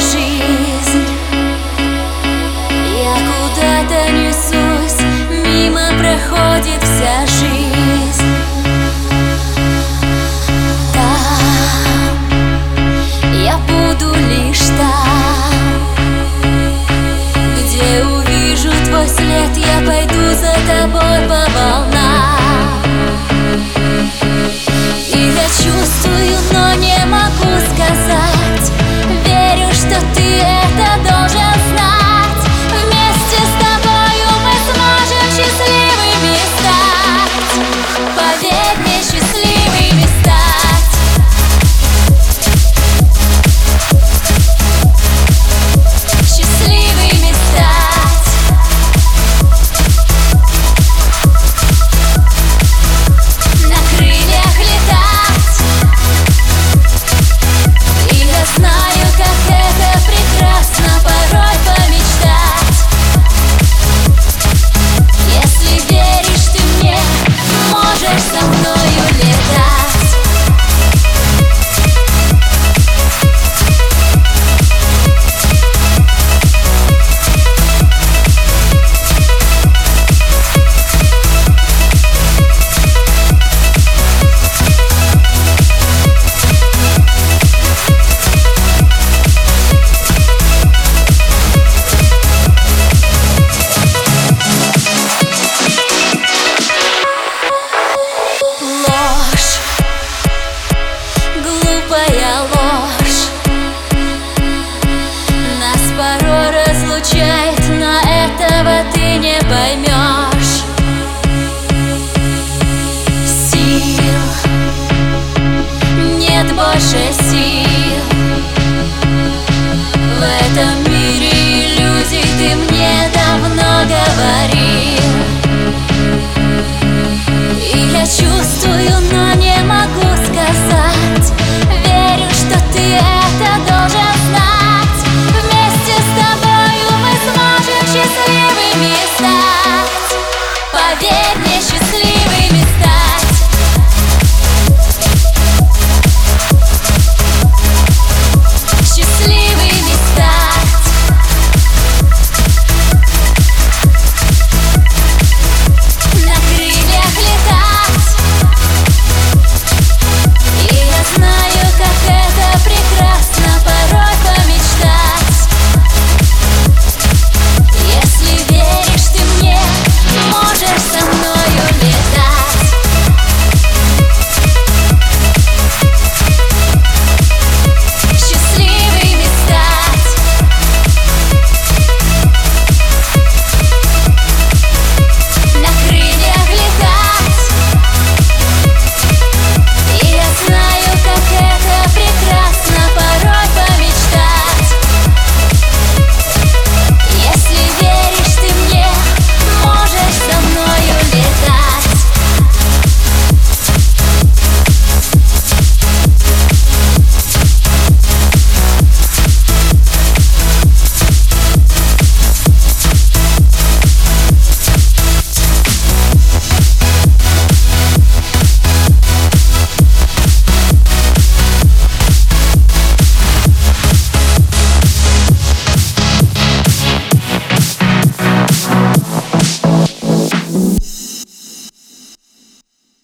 she no. больше